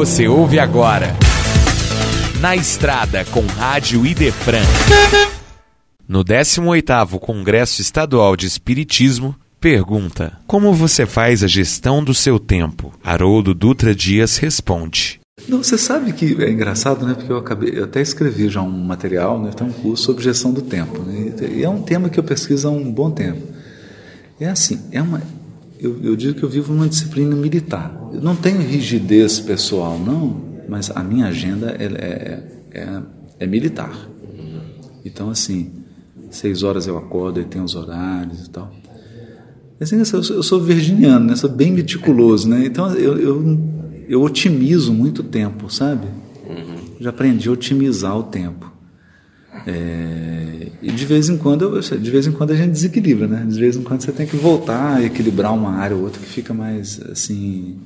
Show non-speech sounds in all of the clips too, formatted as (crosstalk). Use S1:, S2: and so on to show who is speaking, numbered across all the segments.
S1: Você ouve agora. Na Estrada com Rádio Idefran. No 18º Congresso Estadual de Espiritismo, pergunta: Como você faz a gestão do seu tempo? Haroldo Dutra Dias responde:
S2: Não, você sabe que é engraçado, né? Porque eu acabei, eu até escrevi já um material, né? Tem um curso sobre gestão do tempo, né? E é um tema que eu pesquiso há um bom tempo. É assim, é uma eu, eu digo que eu vivo numa disciplina militar. Eu não tenho rigidez pessoal, não, mas a minha agenda é, é, é, é militar. Então, assim, seis horas eu acordo e tenho os horários e tal. Assim, eu, sou, eu sou virginiano, né? sou bem meticuloso, né? Então eu, eu, eu otimizo muito tempo, sabe? Já aprendi a otimizar o tempo. É, e de vez em quando, de vez em quando a gente desequilibra, né? De vez em quando você tem que voltar a equilibrar uma área ou outra que fica mais assim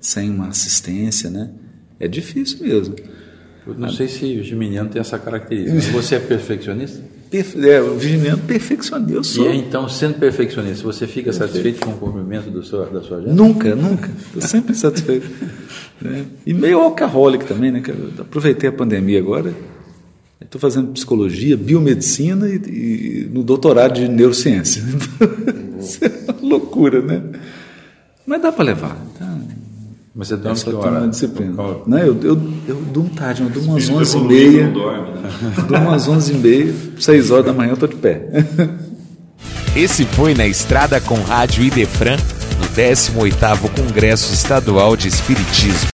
S2: sem uma assistência, né? É difícil mesmo.
S3: Eu não sei se o geminiano tem essa característica. (laughs) Você é perfeccionista?
S2: Perfe é, o virginiano perfeccionista. Eu sou.
S3: E então, sendo perfeccionista, você fica satisfeito com o cumprimento do seu, da sua agenda?
S2: Nunca, nunca. Estou sempre satisfeito. né? E meio alcoólico também, né? Eu aproveitei a pandemia agora Estou fazendo psicologia, biomedicina e, e, no doutorado de neurociência. Isso é uma loucura, né? Mas dá para levar. Tá?
S3: Mas você dorme
S2: que
S3: hora?
S2: disciplina. Não, eu, eu, eu durmo tarde, eu durmo umas 11 e meia.
S3: Dorme, né?
S2: Durmo umas 11 e meia, 6 horas da manhã eu estou de pé.
S1: Esse foi Na Estrada com Rádio Idefran, no 18º Congresso Estadual de Espiritismo.